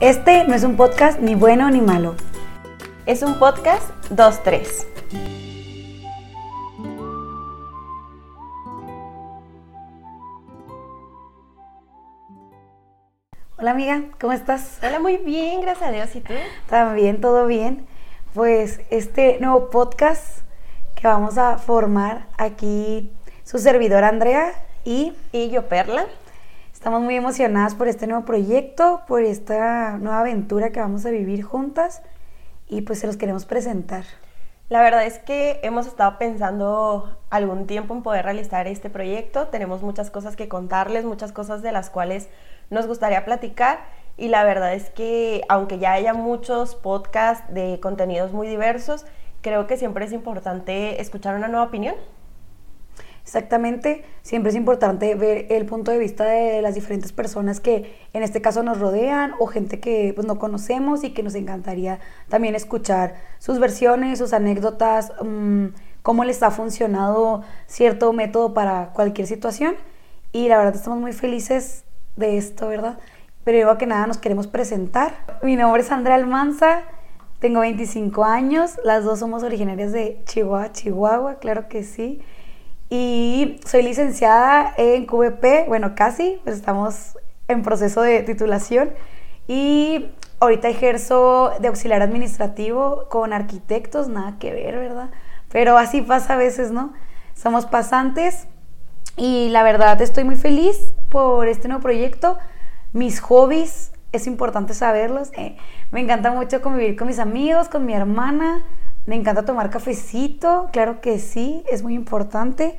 Este no es un podcast ni bueno ni malo. Es un podcast 2-3. Hola amiga, ¿cómo estás? Hola, muy bien, gracias a Dios. ¿Y tú? También, todo bien. Pues este nuevo podcast que vamos a formar aquí su servidora Andrea y, y yo, Perla. Estamos muy emocionadas por este nuevo proyecto, por esta nueva aventura que vamos a vivir juntas y pues se los queremos presentar. La verdad es que hemos estado pensando algún tiempo en poder realizar este proyecto. Tenemos muchas cosas que contarles, muchas cosas de las cuales nos gustaría platicar. Y la verdad es que aunque ya haya muchos podcasts de contenidos muy diversos, creo que siempre es importante escuchar una nueva opinión. Exactamente, siempre es importante ver el punto de vista de las diferentes personas que en este caso nos rodean o gente que pues, no conocemos y que nos encantaría también escuchar sus versiones, sus anécdotas, mm, cómo les ha funcionado cierto método para cualquier situación. Y la verdad estamos muy felices de esto, ¿verdad? Pero que nada nos queremos presentar. Mi nombre es Andrea Almanza, tengo 25 años, las dos somos originarias de Chihuahua, Chihuahua, claro que sí y soy licenciada en QVP, bueno, casi, pues estamos en proceso de titulación y ahorita ejerzo de auxiliar administrativo con arquitectos, nada que ver, ¿verdad? Pero así pasa a veces, ¿no? Somos pasantes y la verdad estoy muy feliz por este nuevo proyecto. Mis hobbies, es importante saberlos. Eh, me encanta mucho convivir con mis amigos, con mi hermana. Me encanta tomar cafecito, claro que sí, es muy importante.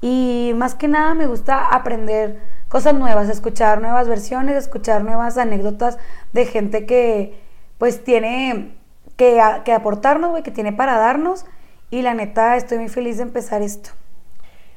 Y más que nada me gusta aprender cosas nuevas, escuchar nuevas versiones, escuchar nuevas anécdotas de gente que pues tiene que, que aportarnos, que tiene para darnos. Y la neta, estoy muy feliz de empezar esto.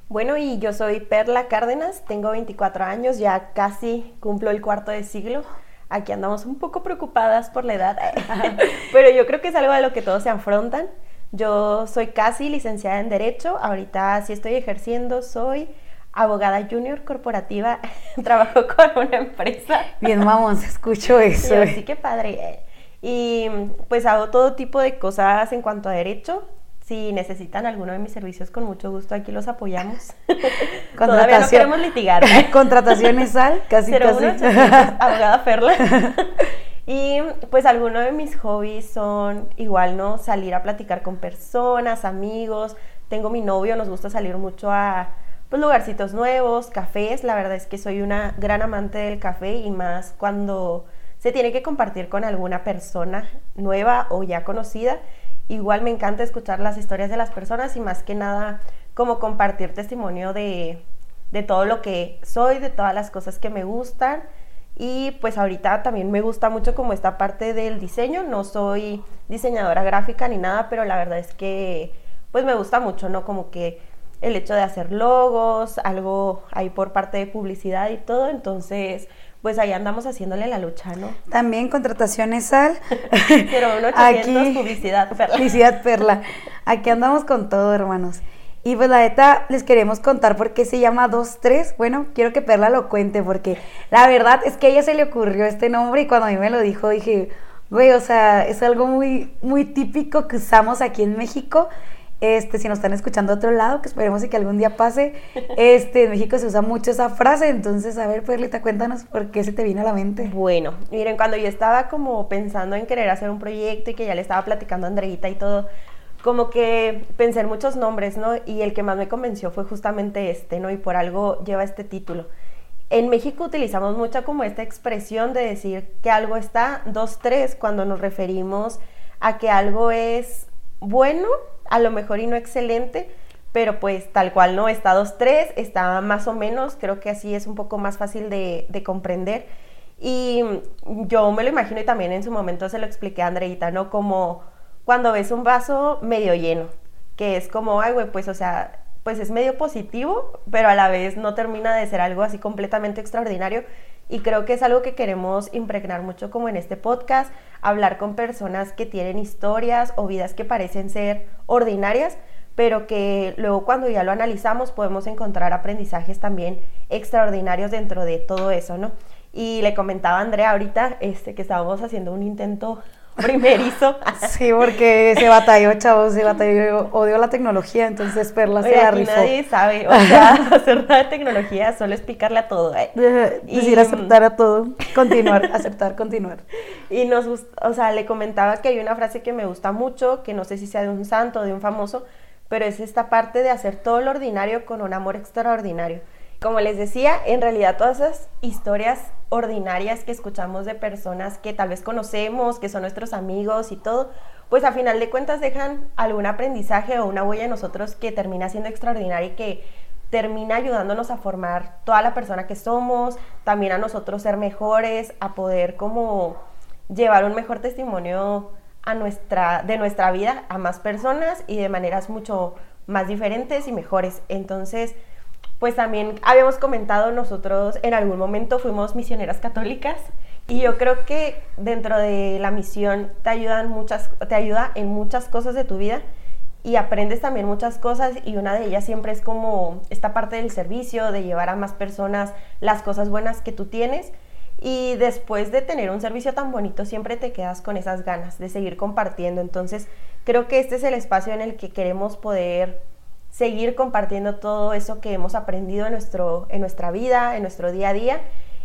Bueno, y yo soy Perla Cárdenas, tengo 24 años, ya casi cumplo el cuarto de siglo. Aquí andamos un poco preocupadas por la edad, pero yo creo que es algo a lo que todos se afrontan. Yo soy casi licenciada en Derecho, ahorita sí estoy ejerciendo, soy abogada junior corporativa, trabajo con una empresa. Bien, vamos, escucho eso. Así que padre. Y pues hago todo tipo de cosas en cuanto a derecho. Si necesitan alguno de mis servicios, con mucho gusto aquí los apoyamos. Todavía no queremos litigar. Contrataciones al, casi, casi. abogada Perla. Y pues algunos de mis hobbies son igual, ¿no? Salir a platicar con personas, amigos. Tengo mi novio, nos gusta salir mucho a pues, lugarcitos nuevos, cafés. La verdad es que soy una gran amante del café y más cuando se tiene que compartir con alguna persona nueva o ya conocida. Igual me encanta escuchar las historias de las personas y más que nada como compartir testimonio de, de todo lo que soy, de todas las cosas que me gustan. Y pues ahorita también me gusta mucho como esta parte del diseño. No soy diseñadora gráfica ni nada, pero la verdad es que pues me gusta mucho, ¿no? Como que el hecho de hacer logos, algo ahí por parte de publicidad y todo. Entonces, pues ahí andamos haciéndole la lucha, ¿no? También contrataciones al... pero 800 Aquí, publicidad perla. Publicidad perla. Aquí andamos con todo, hermanos. Y pues la neta les queremos contar por qué se llama 2-3. Bueno, quiero que Perla lo cuente porque la verdad es que a ella se le ocurrió este nombre y cuando a mí me lo dijo dije, güey, o sea, es algo muy, muy típico que usamos aquí en México. Este, si nos están escuchando de otro lado, que esperemos que algún día pase, este, en México se usa mucho esa frase, entonces, a ver, Perlita, cuéntanos por qué se te vino a la mente. Bueno, miren, cuando yo estaba como pensando en querer hacer un proyecto y que ya le estaba platicando a Andreita y todo, como que pensé en muchos nombres, ¿no? Y el que más me convenció fue justamente este, ¿no? Y por algo lleva este título. En México utilizamos mucho como esta expresión de decir que algo está dos, tres cuando nos referimos a que algo es bueno, a lo mejor y no excelente, pero pues tal cual no está dos, tres, está más o menos, creo que así es un poco más fácil de, de comprender. Y yo me lo imagino y también en su momento se lo expliqué a Andreita, ¿no? Como cuando ves un vaso medio lleno, que es como, ay, güey, pues, o sea, pues es medio positivo, pero a la vez no termina de ser algo así completamente extraordinario. Y creo que es algo que queremos impregnar mucho como en este podcast, hablar con personas que tienen historias o vidas que parecen ser ordinarias, pero que luego cuando ya lo analizamos podemos encontrar aprendizajes también extraordinarios dentro de todo eso, ¿no? Y le comentaba a Andrea ahorita este, que estábamos haciendo un intento primerizo. Sí, porque se batalló, chavos, se batalló, odio la tecnología, entonces Perla se la rifó. nadie sabe, o sea, hacer nada de tecnología solo es picarle a todo. ¿eh? Decir aceptar a todo, continuar, aceptar, continuar. Y nos, o sea, le comentaba que hay una frase que me gusta mucho, que no sé si sea de un santo o de un famoso, pero es esta parte de hacer todo lo ordinario con un amor extraordinario. Como les decía, en realidad todas esas historias ordinarias que escuchamos de personas que tal vez conocemos, que son nuestros amigos y todo, pues a final de cuentas dejan algún aprendizaje o una huella en nosotros que termina siendo extraordinaria y que termina ayudándonos a formar toda la persona que somos, también a nosotros ser mejores, a poder como llevar un mejor testimonio a nuestra, de nuestra vida a más personas y de maneras mucho más diferentes y mejores. Entonces, pues también habíamos comentado nosotros en algún momento fuimos misioneras católicas y yo creo que dentro de la misión te ayudan muchas te ayuda en muchas cosas de tu vida y aprendes también muchas cosas y una de ellas siempre es como esta parte del servicio, de llevar a más personas las cosas buenas que tú tienes y después de tener un servicio tan bonito siempre te quedas con esas ganas de seguir compartiendo. Entonces creo que este es el espacio en el que queremos poder seguir compartiendo todo eso que hemos aprendido en, nuestro, en nuestra vida, en nuestro día a día.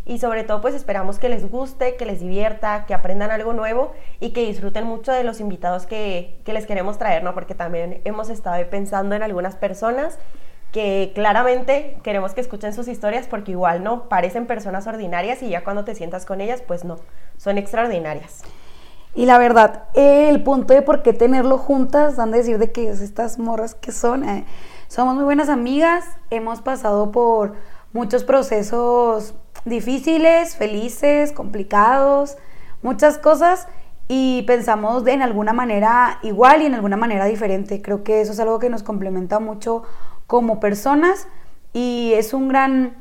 Y sobre todo pues esperamos que les guste, que les divierta, que aprendan algo nuevo y que disfruten mucho de los invitados que, que les queremos traer, ¿no? Porque también hemos estado pensando en algunas personas que claramente queremos que escuchen sus historias porque igual no parecen personas ordinarias y ya cuando te sientas con ellas, pues no, son extraordinarias. Y la verdad, el punto de por qué tenerlo juntas, dan de decir de que estas morras que son, eh, somos muy buenas amigas, hemos pasado por muchos procesos difíciles, felices, complicados, muchas cosas y pensamos de en alguna manera igual y en alguna manera diferente. Creo que eso es algo que nos complementa mucho como personas y es un gran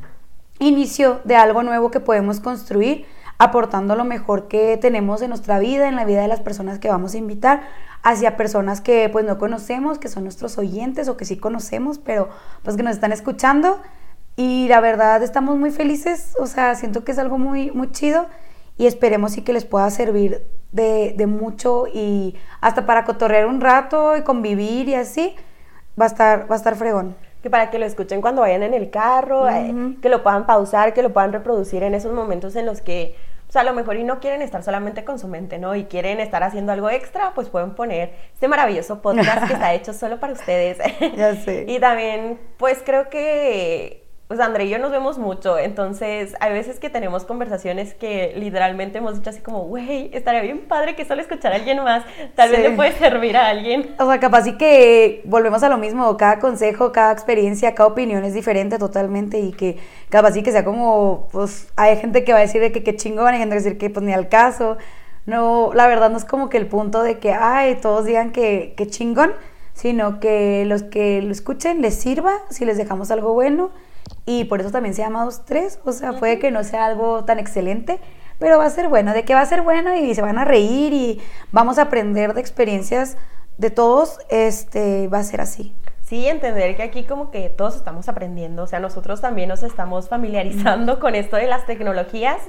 inicio de algo nuevo que podemos construir aportando lo mejor que tenemos en nuestra vida, en la vida de las personas que vamos a invitar, hacia personas que pues no conocemos, que son nuestros oyentes o que sí conocemos, pero pues que nos están escuchando. Y la verdad estamos muy felices, o sea, siento que es algo muy, muy chido y esperemos sí que les pueda servir de, de mucho y hasta para cotorrear un rato y convivir y así, va a estar, va a estar fregón que para que lo escuchen cuando vayan en el carro, eh, que lo puedan pausar, que lo puedan reproducir en esos momentos en los que o sea, a lo mejor y no quieren estar solamente con su mente, ¿no? Y quieren estar haciendo algo extra, pues pueden poner este maravilloso podcast que está hecho solo para ustedes. Ya sé. y también, pues creo que pues André y yo nos vemos mucho, entonces hay veces que tenemos conversaciones que literalmente hemos dicho así como, güey, estaría bien padre que solo escuchar a alguien más, tal vez le puede servir a alguien. O sea, capaz sí que volvemos a lo mismo, cada consejo, cada experiencia, cada opinión es diferente totalmente y que capaz sí que sea como, pues hay gente que va a decir que qué chingón, hay gente que va a decir que pues ni al caso. No, la verdad no es como que el punto de que, ay, todos digan que, que chingón, sino que los que lo escuchen les sirva, si les dejamos algo bueno y por eso también se llama dos tres, o sea, puede que no sea algo tan excelente, pero va a ser bueno, de que va a ser bueno y se van a reír y vamos a aprender de experiencias de todos, este, va a ser así. Sí, entender que aquí como que todos estamos aprendiendo, o sea, nosotros también nos estamos familiarizando con esto de las tecnologías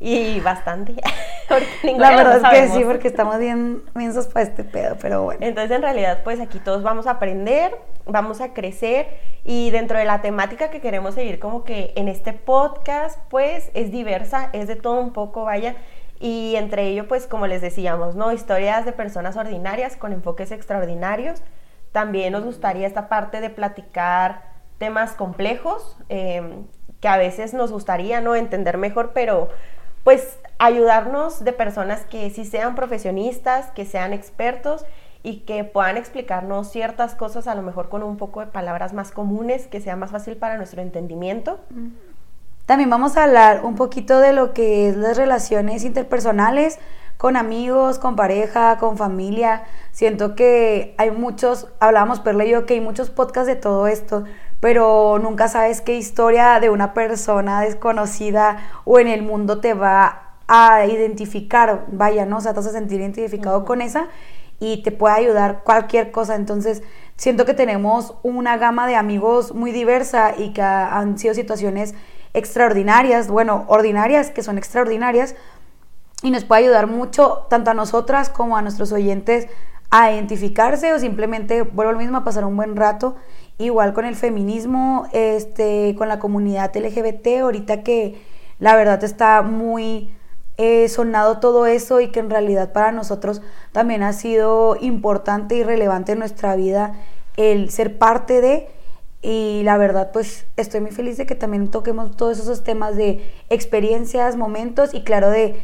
y bastante. la verdad es que sí, porque estamos bien mensos para este pedo, pero bueno. Entonces, en realidad, pues aquí todos vamos a aprender, vamos a crecer y dentro de la temática que queremos seguir como que en este podcast, pues es diversa, es de todo un poco, vaya. Y entre ello, pues como les decíamos, ¿no? Historias de personas ordinarias con enfoques extraordinarios. También nos gustaría esta parte de platicar temas complejos, em, que a veces nos gustaría, ¿no? Entender mejor, pero pues ayudarnos de personas que sí sean profesionistas, que sean expertos y que puedan explicarnos ciertas cosas a lo mejor con un poco de palabras más comunes, que sea más fácil para nuestro entendimiento. También vamos a hablar un poquito de lo que es las relaciones interpersonales con amigos, con pareja, con familia. Siento que hay muchos, hablábamos Perla y yo, que hay muchos podcasts de todo esto, pero nunca sabes qué historia de una persona desconocida o en el mundo te va a identificar, vaya, ¿no? O sea, te vas a sentir identificado con esa y te puede ayudar cualquier cosa. Entonces, siento que tenemos una gama de amigos muy diversa y que han sido situaciones extraordinarias, bueno, ordinarias que son extraordinarias, y nos puede ayudar mucho tanto a nosotras como a nuestros oyentes a identificarse o simplemente, vuelvo lo mismo, a pasar un buen rato. Igual con el feminismo, este, con la comunidad LGBT, ahorita que la verdad está muy eh, sonado todo eso y que en realidad para nosotros también ha sido importante y relevante en nuestra vida el ser parte de y la verdad pues estoy muy feliz de que también toquemos todos esos temas de experiencias, momentos y claro de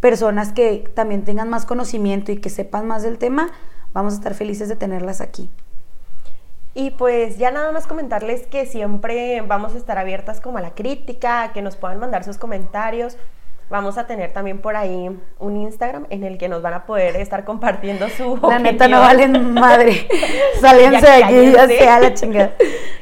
personas que también tengan más conocimiento y que sepan más del tema, vamos a estar felices de tenerlas aquí. Y pues ya nada más comentarles que siempre vamos a estar abiertas como a la crítica, que nos puedan mandar sus comentarios. Vamos a tener también por ahí un Instagram en el que nos van a poder estar compartiendo su. La neta no valen madre. Saliéndose de aquí, ya sea la chingada.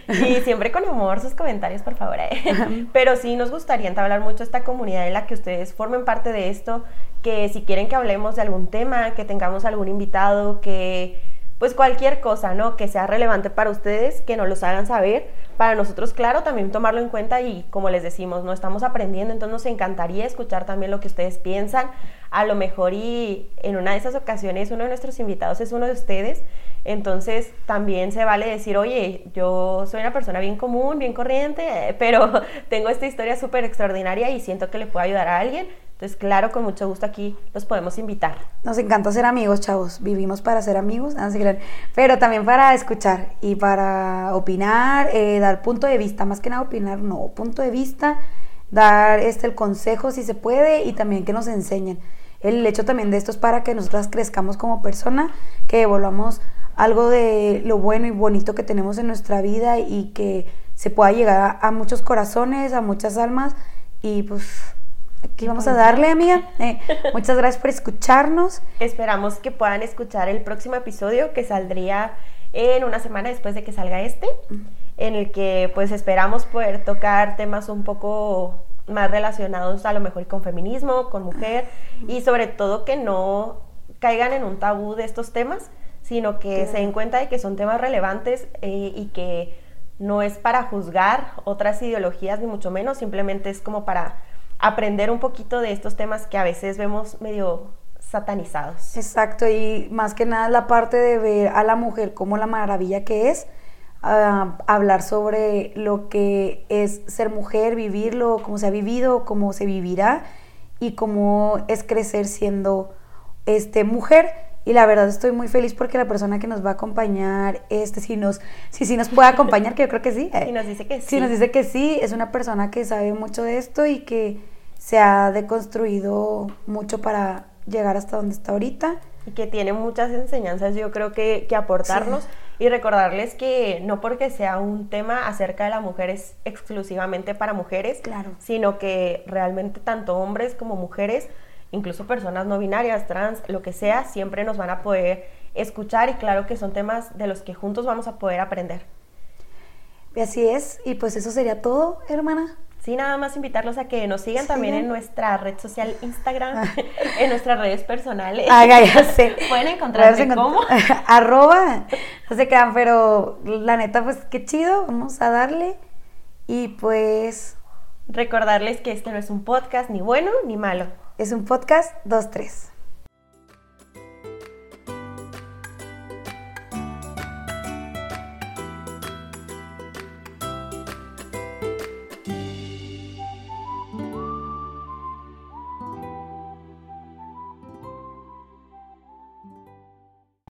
Y siempre con amor sus comentarios, por favor. ¿eh? Pero sí nos gustaría entablar mucho esta comunidad en la que ustedes formen parte de esto, que si quieren que hablemos de algún tema, que tengamos algún invitado, que pues cualquier cosa, ¿no? Que sea relevante para ustedes, que nos los hagan saber. Para nosotros, claro, también tomarlo en cuenta y como les decimos, no estamos aprendiendo, entonces nos encantaría escuchar también lo que ustedes piensan. A lo mejor y en una de esas ocasiones uno de nuestros invitados es uno de ustedes, entonces también se vale decir, oye, yo soy una persona bien común, bien corriente, pero tengo esta historia súper extraordinaria y siento que le puedo ayudar a alguien entonces, claro, con mucho gusto aquí los podemos invitar. Nos encanta ser amigos, chavos. Vivimos para ser amigos, pero también para escuchar y para opinar, eh, dar punto de vista, más que nada opinar, no, punto de vista, dar este el consejo si se puede y también que nos enseñen. El hecho también de esto es para que nosotras crezcamos como persona, que devolvamos algo de lo bueno y bonito que tenemos en nuestra vida y que se pueda llegar a muchos corazones, a muchas almas y pues Aquí vamos a darle, amiga. Eh, muchas gracias por escucharnos. Esperamos que puedan escuchar el próximo episodio que saldría en una semana después de que salga este, en el que pues esperamos poder tocar temas un poco más relacionados a lo mejor con feminismo, con mujer y sobre todo que no caigan en un tabú de estos temas, sino que se den cuenta de que son temas relevantes eh, y que no es para juzgar otras ideologías ni mucho menos, simplemente es como para aprender un poquito de estos temas que a veces vemos medio satanizados. Exacto, y más que nada la parte de ver a la mujer como la maravilla que es, ah, hablar sobre lo que es ser mujer, vivirlo, cómo se ha vivido, cómo se vivirá y cómo es crecer siendo este, mujer. Y la verdad estoy muy feliz porque la persona que nos va a acompañar, este, si nos, si, si nos puede acompañar, que yo creo que sí. Si nos dice que sí. Si nos dice que sí, es una persona que sabe mucho de esto y que se ha deconstruido mucho para llegar hasta donde está ahorita. Y que tiene muchas enseñanzas, yo creo que, que aportarnos y recordarles que no porque sea un tema acerca de la mujer es exclusivamente para mujeres, claro. sino que realmente tanto hombres como mujeres, incluso personas no binarias, trans, lo que sea, siempre nos van a poder escuchar y claro que son temas de los que juntos vamos a poder aprender. Y así es, y pues eso sería todo, hermana. Sí, nada más invitarlos a que nos sigan también en nuestra red social Instagram, ah. en nuestras redes personales. Ah, ya sé. Pueden encontrarse como arroba, no se quedan, pero la neta, pues qué chido, vamos a darle. Y pues recordarles que este no es un podcast ni bueno ni malo. Es un podcast 2-3.